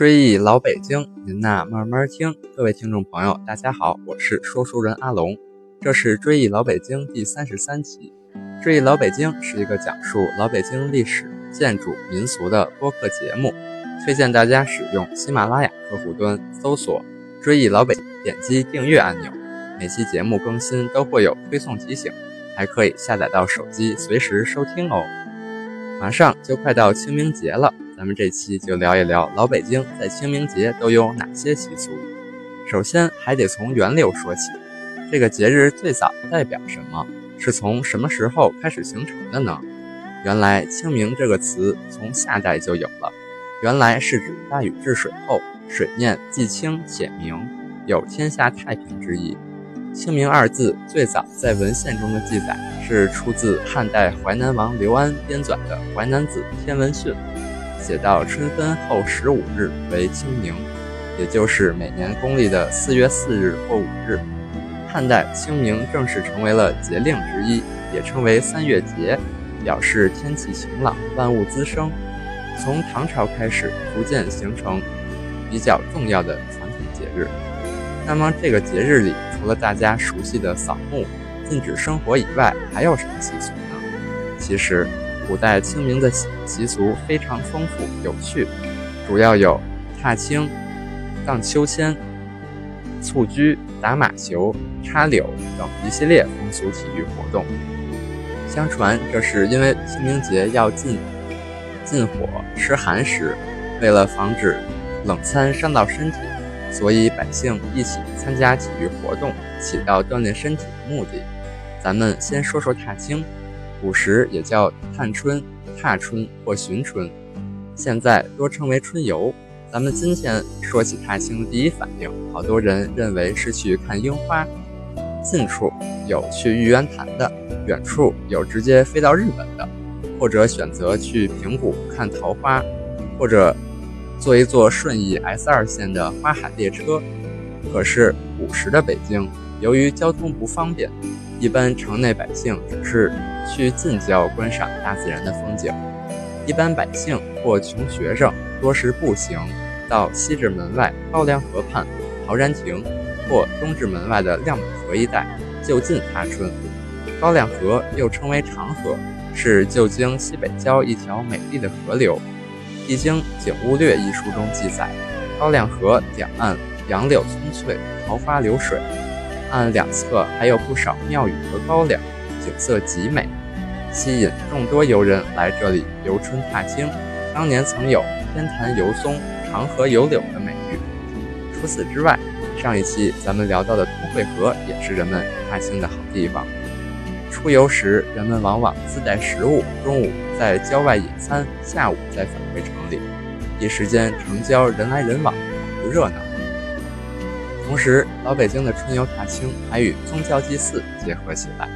追忆老北京，您呐慢慢听。各位听众朋友，大家好，我是说书人阿龙，这是追忆老北京第三十三期。追忆老北京是一个讲述老北京历史、建筑、民俗的播客节目，推荐大家使用喜马拉雅客户端搜索“追忆老北”，点击订阅按钮，每期节目更新都会有推送提醒，还可以下载到手机随时收听哦。马上就快到清明节了。咱们这期就聊一聊老北京在清明节都有哪些习俗。首先还得从源流说起，这个节日最早代表什么？是从什么时候开始形成的呢？原来“清明”这个词从夏代就有了，原来是指大禹治水后，水面既清且明，有天下太平之意。清明二字最早在文献中的记载是出自汉代淮南王刘安编纂的《淮南子·天文训》。写到春分后十五日为清明，也就是每年公历的四月四日或五日。汉代清明正式成为了节令之一，也称为三月节，表示天气晴朗，万物滋生。从唐朝开始，逐渐形成比较重要的传统节日。那么这个节日里，除了大家熟悉的扫墓、禁止生火以外，还有什么习俗呢？其实。古代清明的习俗非常丰富有趣，主要有踏青、荡秋千、蹴鞠、打马球、插柳等一系列风俗体育活动。相传，这是因为清明节要禁禁火、吃寒食，为了防止冷餐伤到身体，所以百姓一起参加体育活动，起到锻炼身体的目的。咱们先说说踏青。古时也叫探春、踏春或寻春，现在多称为春游。咱们今天说起踏青，第一反应，好多人认为是去看樱花。近处有去玉渊潭的，远处有直接飞到日本的，或者选择去平谷看桃花，或者坐一坐顺义 S 二线的花海列车。可是古时的北京，由于交通不方便。一般城内百姓只是去近郊观赏大自然的风景，一般百姓或穷学生多是步行到西直门外高粱河畔陶然亭，或东直门外的亮美河一带就近踏春。高粱河又称为长河，是旧京西北郊一条美丽的河流。《易经景物略》一书中记载，高粱河两岸杨柳葱翠，桃花流水。岸两侧还有不少庙宇和高粱，景色极美，吸引众多游人来这里游春踏青。当年曾有“天坛游松，长河游柳”的美誉。除此之外，上一期咱们聊到的通惠河也是人们踏青的好地方。出游时，人们往往自带食物，中午在郊外野餐，下午再返回城里，一时间城郊人来人往，不热闹。同时，老北京的春游踏青还与宗教祭祀结合起来。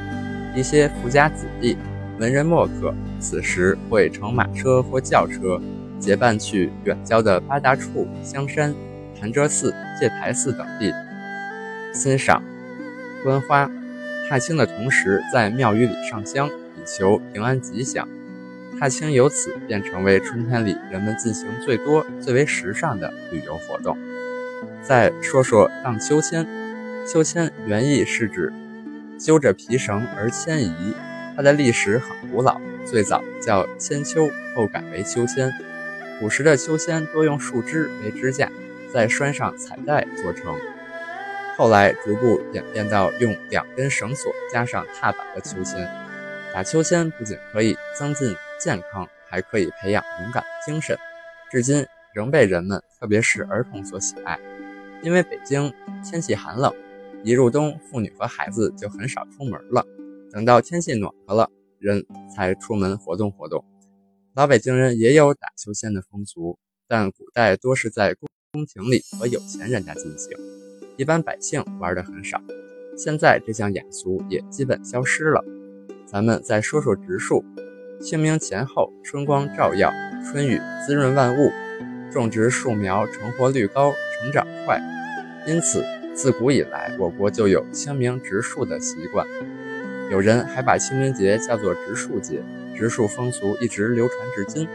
一些富家子弟、文人墨客，此时会乘马车或轿车，结伴去远郊的八大处、香山、潭柘寺、戒台寺等地欣赏、观花。踏青的同时，在庙宇里上香，以求平安吉祥。踏青由此便成为春天里人们进行最多、最为时尚的旅游活动。再说说荡秋千，秋千原意是指揪着皮绳而迁移，它的历史很古老，最早叫千秋，后改为秋千。古时的秋千多用树枝为支架，再拴上彩带做成，后来逐步演变到用两根绳索加上踏板的秋千。打秋千不仅可以增进健康，还可以培养勇敢精神，至今仍被人们，特别是儿童所喜爱。因为北京天气寒冷，一入冬，妇女和孩子就很少出门了。等到天气暖和了，人才出门活动活动。老北京人也有打秋千的风俗，但古代多是在宫廷里和有钱人家进行，一般百姓玩的很少。现在这项雅俗也基本消失了。咱们再说说植树。清明前后，春光照耀，春雨滋润万物，种植树苗成活率高，成长快。因此，自古以来，我国就有清明植树的习惯。有人还把清明节叫做植树节，植树风俗一直流传至今。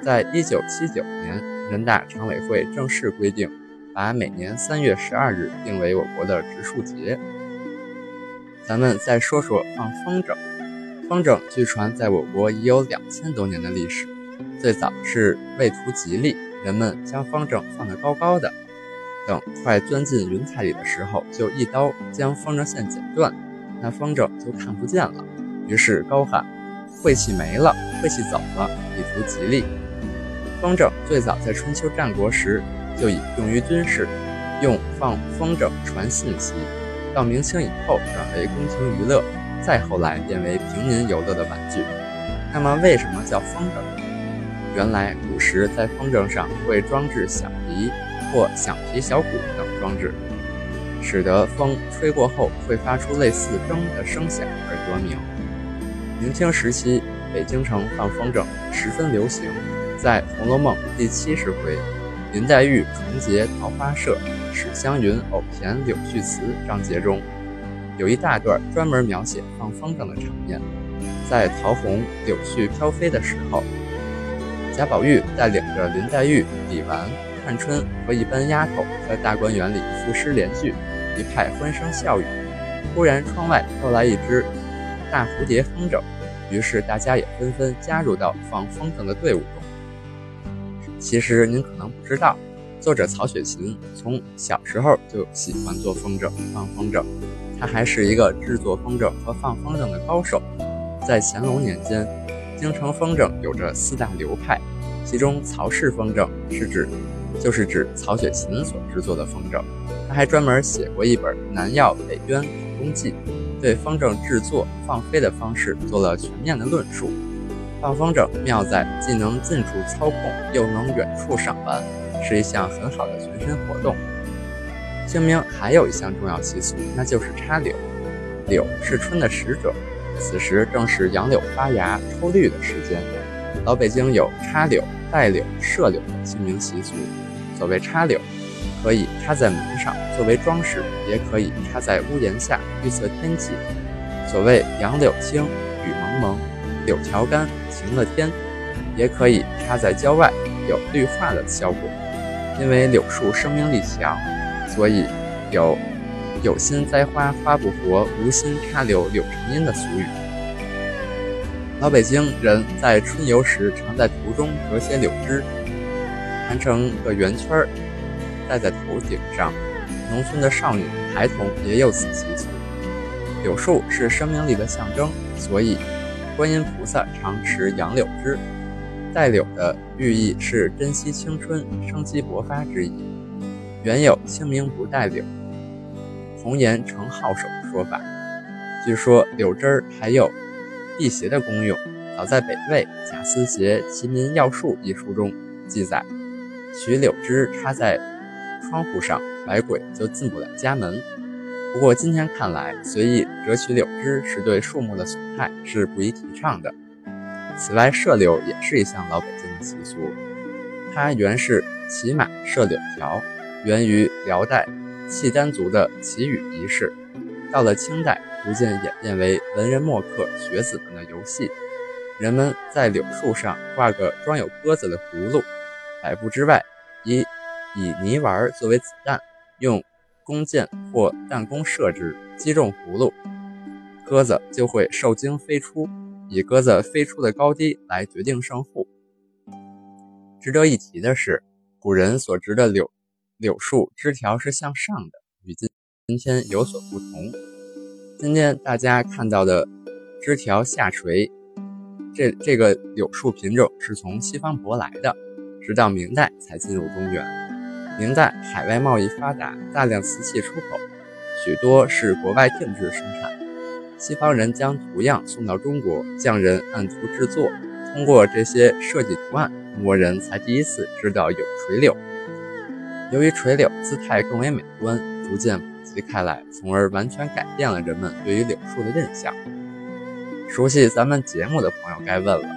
在一九七九年，人大常委会正式规定，把每年三月十二日定为我国的植树节。咱们再说说放风筝。风筝据传在我国已有两千多年的历史，最早是为图吉利，人们将风筝放得高高的，等快钻进云彩里的时候，就一刀将风筝线剪断，那风筝就看不见了。于是高喊“晦气没了，晦气走了”，以图吉利。风筝最早在春秋战国时就已用于军事，用放风筝传信息。到明清以后转为宫廷娱乐，再后来变为平民游乐的玩具。那么为什么叫风筝？原来古时在风筝上会装置响笛或响皮小鼓等装置，使得风吹过后会发出类似筝的声响而得名。明清时期，北京城放风筝十分流行，在《红楼梦》第七十回。林黛玉重结桃花社，史湘云偶填柳絮词章节中，有一大段专门描写放风筝的场面。在桃红柳絮飘飞的时候，贾宝玉带领着林黛玉、李纨、探春和一班丫头在大观园里赋诗连句，一派欢声笑语。忽然窗外飘来一只大蝴蝶风筝，于是大家也纷纷加入到放风筝的队伍中。其实您可能不知道，作者曹雪芹从小时候就喜欢做风筝、放风筝，他还是一个制作风筝和放风筝的高手。在乾隆年间，京城风筝有着四大流派，其中曹氏风筝是指，就是指曹雪芹所制作的风筝。他还专门写过一本《南药北渊考工记》，对风筝制作、放飞的方式做了全面的论述。放风筝妙在既能近处操控，又能远处赏玩，是一项很好的全身活动。清明还有一项重要习俗，那就是插柳。柳是春的使者，此时正是杨柳发芽、抽绿的时间。老北京有插柳、带柳、射柳的清明习俗。所谓插柳，可以插在门上作为装饰，也可以插在屋檐下预测天气。所谓杨柳青，雨蒙蒙，柳条干。晴了天，也可以插在郊外，有绿化的效果。因为柳树生命力强，所以有“有心栽花花不活，无心插柳柳成荫”的俗语。老北京人在春游时，常在途中折些柳枝，盘成个圆圈儿，戴在头顶上。农村的少女、孩童也有此习俗。柳树是生命力的象征，所以。观音菩萨常持杨柳枝，带柳的寓意是珍惜青春、生机勃发之意。原有清明不带柳，红颜成好手的说法。据说柳枝儿还有辟邪的功用。早在北魏贾思勰《齐民要术》一书中记载，取柳枝插在窗户上，百鬼就进不了家门。不过今天看来，随意折取柳枝是对树木的损害，是不宜提倡的。此外，射柳也是一项老北京的习俗，它原是骑马射柳条，源于辽代契丹族的祈雨仪式。到了清代，逐渐演变为文人墨客、学子们的游戏。人们在柳树上挂个装有鸽子的葫芦，百步之外，以以泥丸作为子弹，用。弓箭或弹弓射之，击中葫芦，鸽子就会受惊飞出，以鸽子飞出的高低来决定胜负。值得一提的是，古人所植的柳柳树枝条是向上的，与今今天有所不同。今天大家看到的枝条下垂，这这个柳树品种是从西方舶来的，直到明代才进入中原。明代海外贸易发达，大量瓷器出口，许多是国外定制生产。西方人将图样送到中国，匠人按图制作，通过这些设计图案，中国人才第一次知道有垂柳。由于垂柳姿态更为美观，逐渐普及开来，从而完全改变了人们对于柳树的印象。熟悉咱们节目的朋友该问了，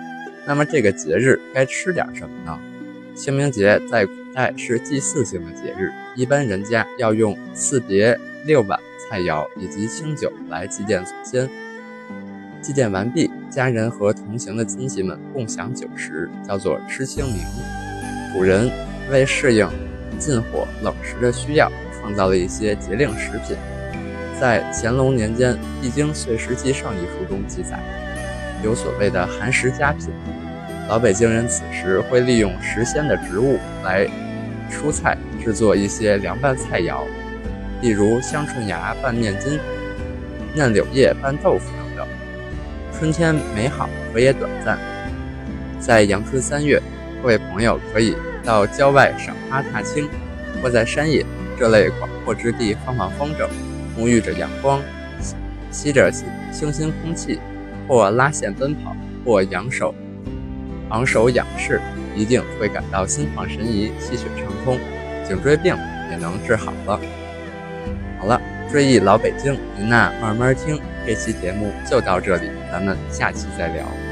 那么这个节日该吃点什么呢？清明节在。古代是祭祀性的节日，一般人家要用四别六碗菜肴以及清酒来祭奠祖先。祭奠完毕，家人和同行的亲戚们共享酒食，叫做吃清明。古人为适应禁火冷食的需要，创造了一些节令食品。在乾隆年间，《易经岁时记上》一书中记载，有所谓的寒食佳品。老北京人此时会利用时鲜的植物来蔬菜制作一些凉拌菜肴，例如香椿芽拌面筋、嫩柳叶拌豆腐等等。春天美好，可也短暂。在阳春三月，各位朋友可以到郊外赏花踏青，或在山野这类广阔之地放放风筝。沐浴着阳光，吸着清新空气，或拉线奔跑，或仰首昂首仰视，一定会感到心旷神怡、气血畅通，颈椎病也能治好了。好了，追忆老北京，您呐慢慢听。这期节目就到这里，咱们下期再聊。